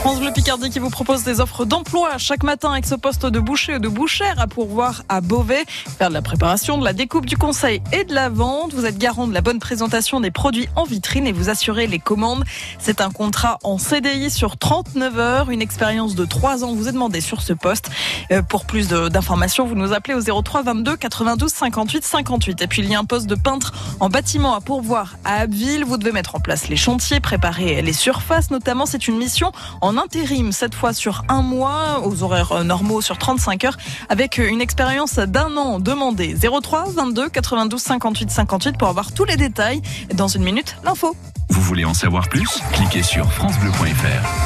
France Bleu Picardie qui vous propose des offres d'emploi chaque matin avec ce poste de boucher ou de bouchère à pourvoir à Beauvais. Faire de la préparation, de la découpe du conseil et de la vente. Vous êtes garant de la bonne présentation des produits en vitrine et vous assurez les commandes. C'est un contrat en CDI sur 39 heures. Une expérience de 3 ans vous est demandée sur ce poste. Euh, pour plus d'informations, vous nous appelez au 03 22 92 58 58. Et puis il y a un poste de peintre en bâtiment à pourvoir à Abbeville. Vous devez mettre en place les chantiers, préparer les surfaces notamment. C'est une mission en intérim, cette fois sur un mois, aux horaires normaux sur 35 heures, avec une expérience d'un an demandée. 03 22 92 58 58 pour avoir tous les détails. Dans une minute, l'info. Vous voulez en savoir plus? Cliquez sur francebleu.fr.